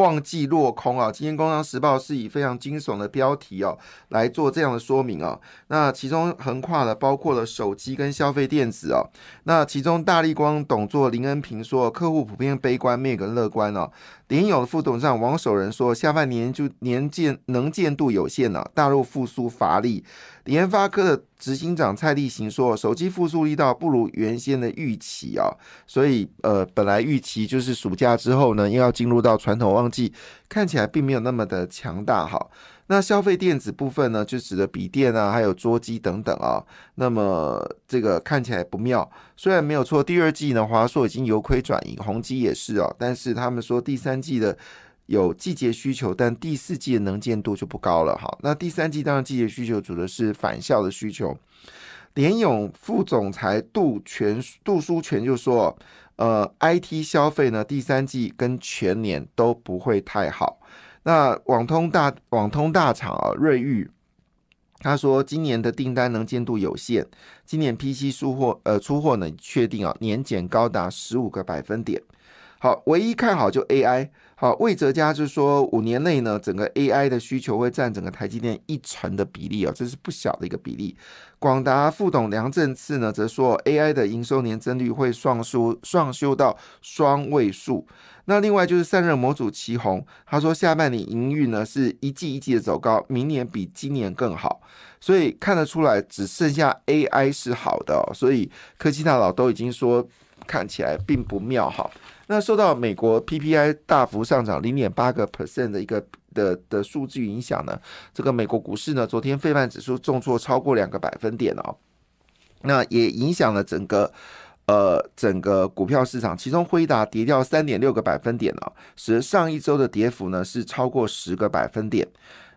旺季落空啊！今天《工商时报》是以非常惊悚的标题哦来做这样的说明哦。那其中横跨了包括了手机跟消费电子哦。那其中大力光董座林恩平说，客户普遍悲观，没有个乐观哦。联友副董事长王守仁说，下半年就年见能见度有限了，大陆复苏乏力。联发科的执行长蔡立行说，手机复苏力道不如原先的预期啊，所以呃，本来预期就是暑假之后呢，又要进入到传统旺季，看起来并没有那么的强大哈。那消费电子部分呢，就指的笔电啊，还有桌机等等啊，那么这个看起来不妙。虽然没有错，第二季呢，华硕已经由亏转盈，宏基也是啊，但是他们说第三季的。有季节需求，但第四季的能见度就不高了。哈，那第三季当然季节需求主的是返校的需求。联勇副总裁杜全杜书全就说：“呃，IT 消费呢，第三季跟全年都不会太好。”那网通大网通大厂啊，瑞昱他说：“今年的订单能见度有限，今年 PC 出货呃出货呢，确定啊年减高达十五个百分点。好，唯一看好就 AI。”好，魏哲家就是说，五年内呢，整个 AI 的需求会占整个台积电一成的比例啊，这是不小的一个比例。广达副董梁振次呢，则说 AI 的营收年增率会上修上修到双位数。那另外就是散热模组旗宏，他说下半年营运呢是一季一季的走高，明年比今年更好，所以看得出来只剩下 AI 是好的，所以科技大佬都已经说看起来并不妙哈。那受到美国 PPI 大幅上涨零点八个 percent 的一个的的数据影响呢，这个美国股市呢，昨天费曼指数重挫超过两个百分点哦，那也影响了整个呃整个股票市场，其中辉达跌掉三点六个百分点哦，使得上一周的跌幅呢是超过十个百分点，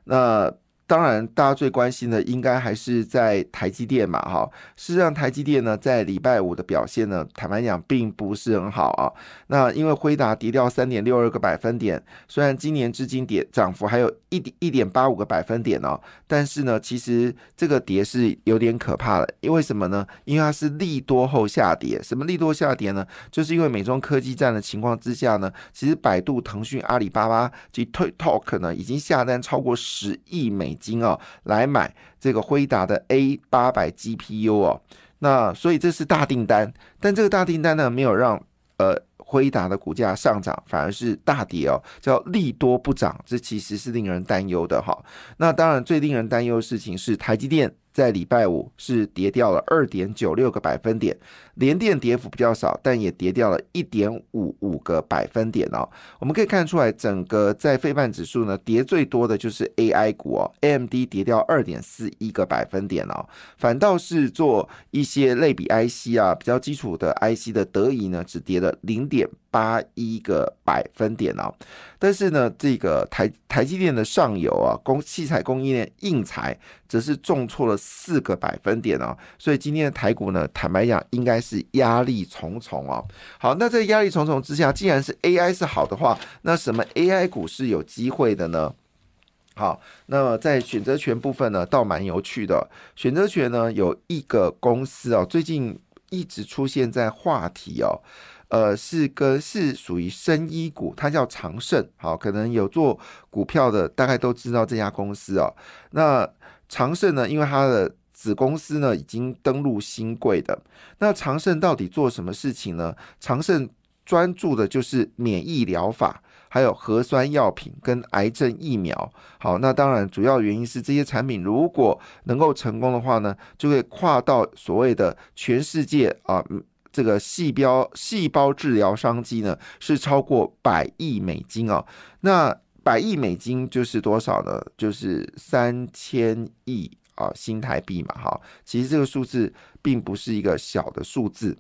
那。当然，大家最关心的应该还是在台积电嘛，哈。事实上，台积电呢，在礼拜五的表现呢，坦白讲，并不是很好啊。那因为辉达跌掉三点六二个百分点，虽然今年至今跌涨幅还有一点一点八五个百分点哦，但是呢，其实这个跌是有点可怕的。因为什么呢？因为它是利多后下跌。什么利多下跌呢？就是因为美中科技战的情况之下呢，其实百度、腾讯、阿里巴巴及 TikTok 呢，已经下单超过十亿美。金哦，来买这个辉达的 A 八百 GPU 哦，那所以这是大订单，但这个大订单呢，没有让呃辉达的股价上涨，反而是大跌哦，叫利多不涨，这其实是令人担忧的哈。那当然最令人担忧的事情是台积电。在礼拜五是跌掉了二点九六个百分点，连电跌幅比较少，但也跌掉了一点五五个百分点哦。我们可以看出来，整个在非半指数呢，跌最多的就是 AI 股哦，AMD 跌掉二点四一个百分点哦，反倒是做一些类比 IC 啊，比较基础的 IC 的德仪呢，只跌了零点八一个百分点哦。但是呢，这个台台积电的上游啊，工器材供应链硬材。则是重挫了四个百分点哦，所以今天的台股呢，坦白讲，应该是压力重重哦。好，那在压力重重之下，既然是 AI 是好的话，那什么 AI 股是有机会的呢？好，那么在选择权部分呢，倒蛮有趣的。选择权呢，有一个公司哦，最近一直出现在话题哦。呃，是跟是属于生医股，它叫长盛。好，可能有做股票的，大概都知道这家公司哦。那长盛呢？因为它的子公司呢已经登陆新贵的。那长盛到底做什么事情呢？长盛专注的就是免疫疗法，还有核酸药品跟癌症疫苗。好，那当然主要原因是这些产品如果能够成功的话呢，就会跨到所谓的全世界啊，这个细胞细胞治疗商机呢是超过百亿美金哦。那百亿美金就是多少呢？就是三千亿啊新台币嘛，哈，其实这个数字并不是一个小的数字。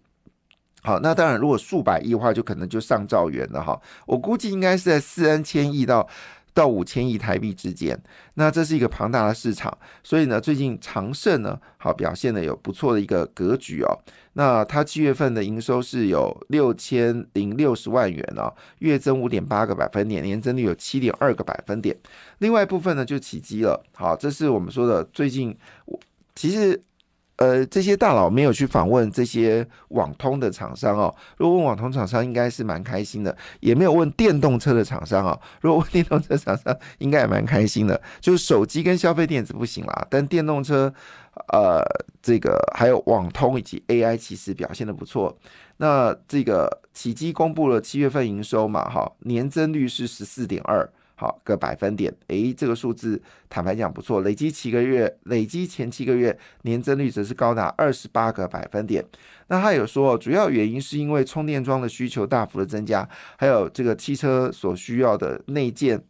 好，那当然，如果数百亿的话，就可能就上兆元了哈。我估计应该是在四 N 千亿到到五千亿台币之间。那这是一个庞大的市场，所以呢，最近长盛呢，好表现的有不错的一个格局哦。那它七月份的营收是有六千零六十万元哦，月增五点八个百分点，年增率有七点二个百分点。另外一部分呢，就起基了。好，这是我们说的最近，我其实。呃，这些大佬没有去访问这些网通的厂商哦。如果问网通厂商，应该是蛮开心的。也没有问电动车的厂商哦。如果问电动车厂商，应该也蛮开心的。就是手机跟消费电子不行啦，但电动车，呃，这个还有网通以及 AI 其实表现的不错。那这个起基公布了七月份营收嘛，哈，年增率是十四点二。好个百分点，诶，这个数字坦白讲不错，累积七个月，累积前七个月年增率则是高达二十八个百分点。那他有说，主要原因是因为充电桩的需求大幅的增加，还有这个汽车所需要的内建。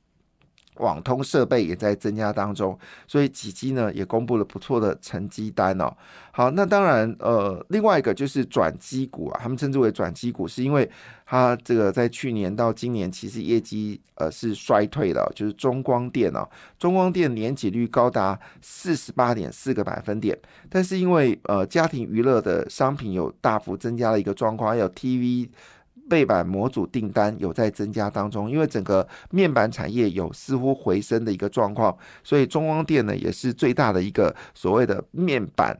网通设备也在增加当中，所以几基呢也公布了不错的成绩单哦。好，那当然，呃，另外一个就是转机股啊，他们称之为转机股，是因为它这个在去年到今年其实业绩呃是衰退的，就是中光电哦，中光电年减率高达四十八点四个百分点，但是因为呃家庭娱乐的商品有大幅增加的一个状况，还有 TV。背板模组订单有在增加当中，因为整个面板产业有似乎回升的一个状况，所以中光电呢也是最大的一个所谓的面板，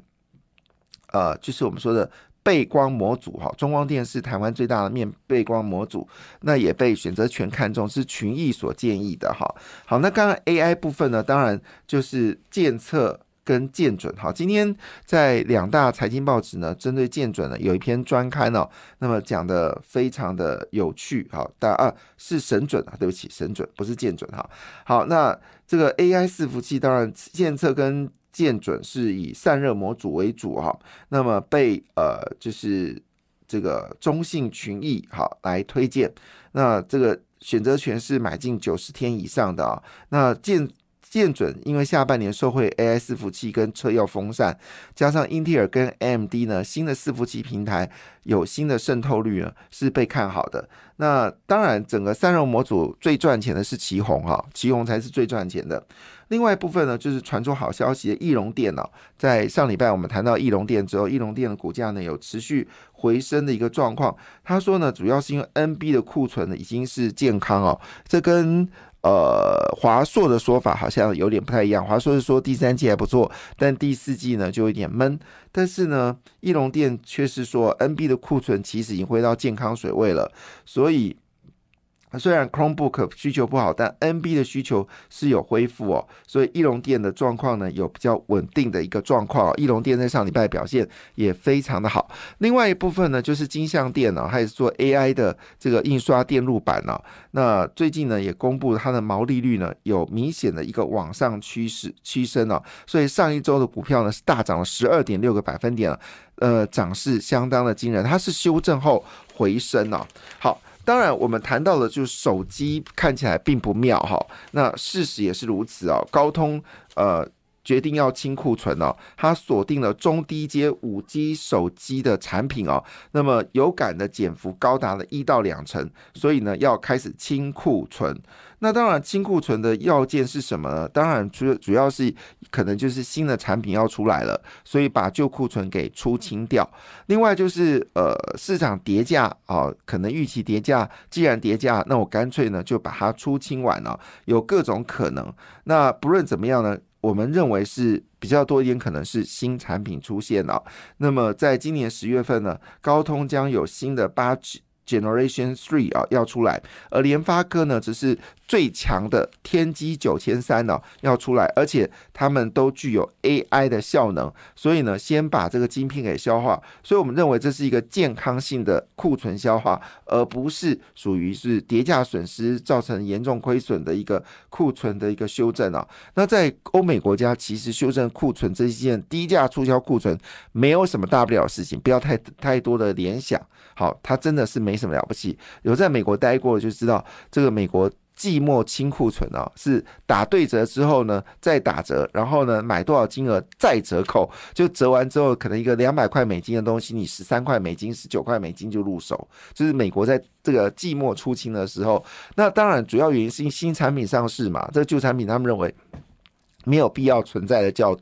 呃，就是我们说的背光模组哈。中光电是台湾最大的面背光模组，那也被选择权看中，是群益所建议的哈。好，那刚刚 AI 部分呢，当然就是监测。跟建准哈，今天在两大财经报纸呢，针对建准呢有一篇专刊哦，那么讲的非常的有趣哈。大啊是神准啊，对不起，神准不是建准哈。好，那这个 AI 伺服器当然建测跟建准是以散热模组为主哈，那么被呃就是这个中信群益好来推荐，那这个选择权是买进九十天以上的啊，那建。见准，因为下半年受惠 AI 伺服器跟车用风扇，加上英特尔跟 AMD 呢新的伺服器平台有新的渗透率呢，是被看好的。那当然，整个散热模组最赚钱的是旗宏哈，旗宏才是最赚钱的。另外一部分呢，就是传出好消息的翼龙电脑，在上礼拜我们谈到翼龙电之后，翼龙电的股价呢有持续回升的一个状况。他说呢，主要是因为 NB 的库存呢已经是健康哦，这跟呃，华硕的说法好像有点不太一样。华硕是说第三季还不错，但第四季呢就有点闷。但是呢，翼龙店却是说 NB 的库存其实已经回到健康水位了，所以。虽然 Chromebook 需求不好，但 NB 的需求是有恢复哦，所以翼龙电的状况呢有比较稳定的一个状况。翼龙电在上礼拜表现也非常的好。另外一部分呢就是金相电脑，还是做 AI 的这个印刷电路板呢。那最近呢也公布它的毛利率呢有明显的一个往上趋势趋升哦，所以上一周的股票呢是大涨了十二点六个百分点，呃，涨势相当的惊人。它是修正后回升哦。好。当然，我们谈到了，就是手机看起来并不妙哈。那事实也是如此哦。高通呃决定要清库存哦，它锁定了中低阶五 G 手机的产品哦。那么有感的减幅高达了一到两成，所以呢要开始清库存。那当然，清库存的要件是什么呢？当然，主主要是可能就是新的产品要出来了，所以把旧库存给出清掉。另外就是呃，市场跌价啊，可能预期跌价，既然跌价，那我干脆呢就把它出清完了，有各种可能。那不论怎么样呢，我们认为是比较多一点，可能是新产品出现了。那么在今年十月份呢，高通将有新的八 G。Generation Three 啊要出来，而联发科呢只是最强的天玑九千三呢要出来，而且他们都具有 AI 的效能，所以呢先把这个晶片给消化，所以我们认为这是一个健康性的库存消化，而不是属于是跌价损失造成严重亏损的一个库存的一个修正啊。那在欧美国家，其实修正库存这一件低价促销库存没有什么大不了的事情，不要太太多的联想。好，它真的是没没什么了不起。有在美国待过就知道，这个美国季末清库存哦，是打对折之后呢再打折，然后呢买多少金额再折扣，就折完之后可能一个两百块美金的东西，你十三块美金、十九块美金就入手，就是美国在这个季末出清的时候。那当然主要原因是新产品上市嘛，这个旧产品他们认为没有必要存在的叫。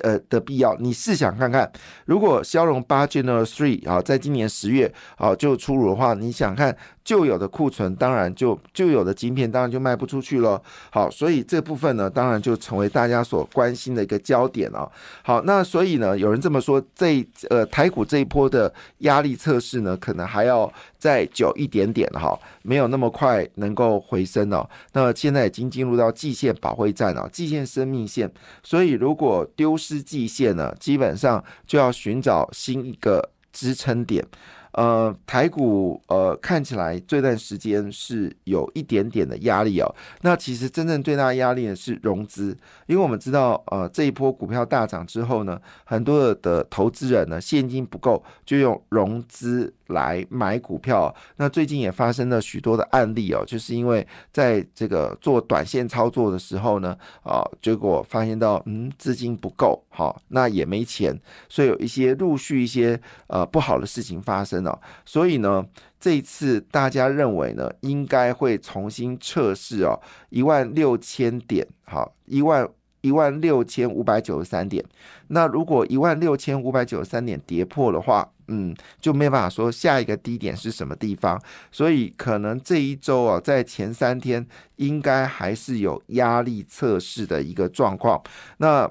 呃的必要，你试想看看，如果骁龙八 Gen Three 啊，在今年十月啊就出炉的话，你想看旧有的库存，当然就旧有的晶片当然就卖不出去了。好，所以这部分呢，当然就成为大家所关心的一个焦点哦。好，那所以呢，有人这么说，这呃台股这一波的压力测试呢，可能还要再久一点点哈，没有那么快能够回升哦。那现在已经进入到季线保卫战了，季线生命线，所以如果丢。失季线呢，基本上就要寻找新一个支撑点。呃，台股呃看起来这段时间是有一点点的压力哦。那其实真正最大的压力呢是融资，因为我们知道呃这一波股票大涨之后呢，很多的投资人呢现金不够，就用融资。来买股票，那最近也发生了许多的案例哦，就是因为在这个做短线操作的时候呢，啊，结果发现到嗯资金不够，好，那也没钱，所以有一些陆续一些呃不好的事情发生所以呢，这一次大家认为呢，应该会重新测试哦一万六千点，好一万。一万六千五百九十三点，那如果一万六千五百九十三点跌破的话，嗯，就没办法说下一个低点是什么地方，所以可能这一周啊，在前三天应该还是有压力测试的一个状况。那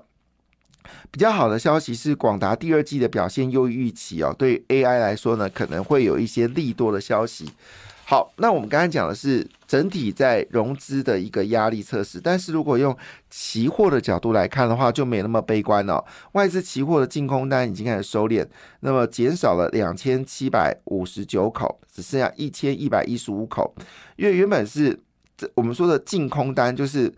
比较好的消息是，广达第二季的表现优于预期哦，对 AI 来说呢，可能会有一些利多的消息。好，那我们刚才讲的是整体在融资的一个压力测试，但是如果用期货的角度来看的话，就没那么悲观了。外资期货的净空单已经开始收敛，那么减少了两千七百五十九口，只剩下一千一百一十五口。因为原本是这我们说的净空单，就是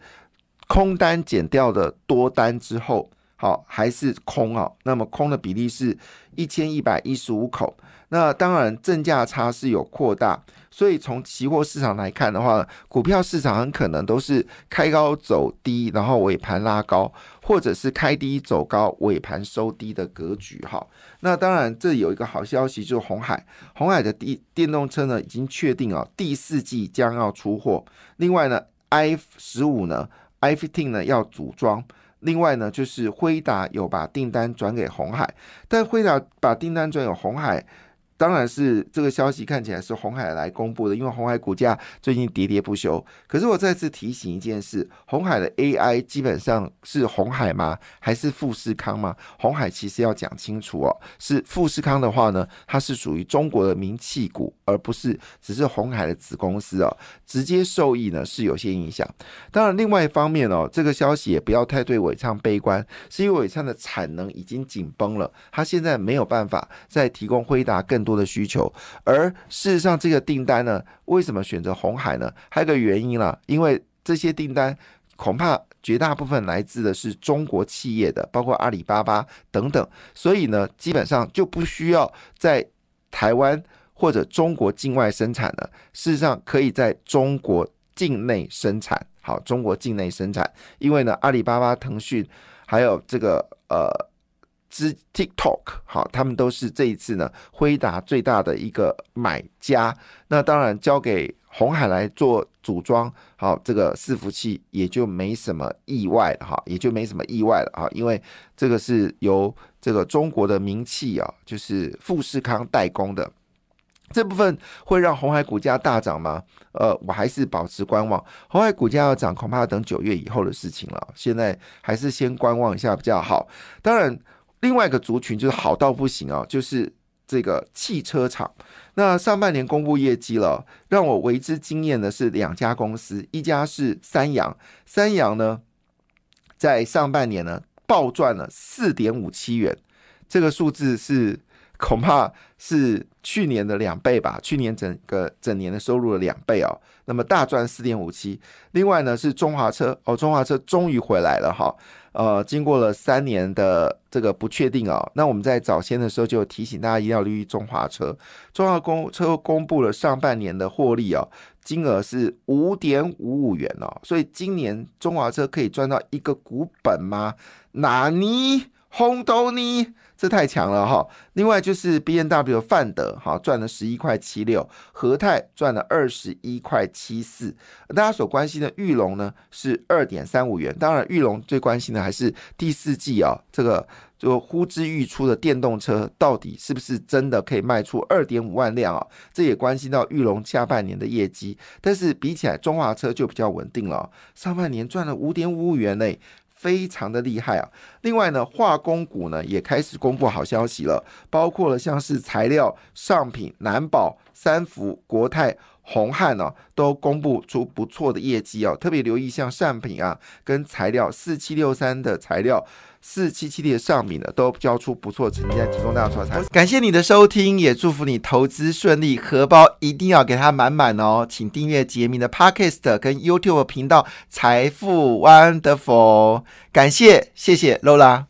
空单减掉的多单之后，好还是空啊？那么空的比例是一千一百一十五口。那当然正价差是有扩大。所以从期货市场来看的话，股票市场很可能都是开高走低，然后尾盘拉高，或者是开低走高，尾盘收低的格局哈。那当然，这有一个好消息，就是红海，红海的电电动车呢已经确定啊，第四季将要出货。另外呢，i 十五呢，i fifteen 呢要组装。另外呢，就是辉达有把订单转给红海，但辉达把订单转给红海。当然是这个消息看起来是红海来公布的，因为红海股价最近喋喋不休。可是我再次提醒一件事：红海的 AI 基本上是红海吗？还是富士康吗？红海其实要讲清楚哦，是富士康的话呢，它是属于中国的名气股，而不是只是红海的子公司哦，直接受益呢是有些影响。当然，另外一方面哦，这个消息也不要太对伟昌悲观，是因为伟昌的产能已经紧绷了，它现在没有办法再提供辉达更。多的需求，而事实上，这个订单呢，为什么选择红海呢？还有个原因啦，因为这些订单恐怕绝大部分来自的是中国企业的，包括阿里巴巴等等，所以呢，基本上就不需要在台湾或者中国境外生产了。事实上，可以在中国境内生产。好，中国境内生产，因为呢，阿里巴巴、腾讯还有这个呃。之 TikTok 好，他们都是这一次呢，辉达最大的一个买家。那当然交给红海来做组装，好，这个伺服器也就没什么意外了哈，也就没什么意外了哈，因为这个是由这个中国的名气啊，就是富士康代工的这部分会让红海股价大涨吗？呃，我还是保持观望。红海股价要涨，恐怕要等九月以后的事情了。现在还是先观望一下比较好。当然。另外一个族群就是好到不行啊，就是这个汽车厂。那上半年公布业绩了，让我为之惊艳的是两家公司，一家是三洋，三洋呢在上半年呢暴赚了四点五七元，这个数字是恐怕是去年的两倍吧，去年整个整年的收入的两倍哦。那么大赚四点五七。另外呢是中华车哦，中华车终于回来了哈。呃，经过了三年的这个不确定啊，那我们在早先的时候就提醒大家一定要留意中华车。中华公车公布了上半年的获利啊，金额是五点五五元哦，所以今年中华车可以赚到一个股本吗？哪尼？轰都尼？这太强了哈！另外就是 B N W 范德哈赚了十一块七六，和泰赚了二十一块七四。大家所关心的玉龙呢是二点三五元。当然，玉龙最关心的还是第四季啊，这个就呼之欲出的电动车到底是不是真的可以卖出二点五万辆啊？这也关系到玉龙下半年的业绩。但是比起来，中华车就比较稳定了，上半年赚了五点五五元嘞。非常的厉害啊！另外呢，化工股呢也开始公布好消息了，包括了像是材料、上品、南宝、三福、国泰、红汉呢，都公布出不错的业绩哦。特别留意像上品啊，跟材料四七六三的材料。四七七的上品呢，都交出不错成绩，提供大家参考。感谢你的收听，也祝福你投资顺利，荷包一定要给它满满哦！请订阅杰明的 Podcast 跟 YouTube 频道《财富 Wonderful》，感谢，谢谢 Lola。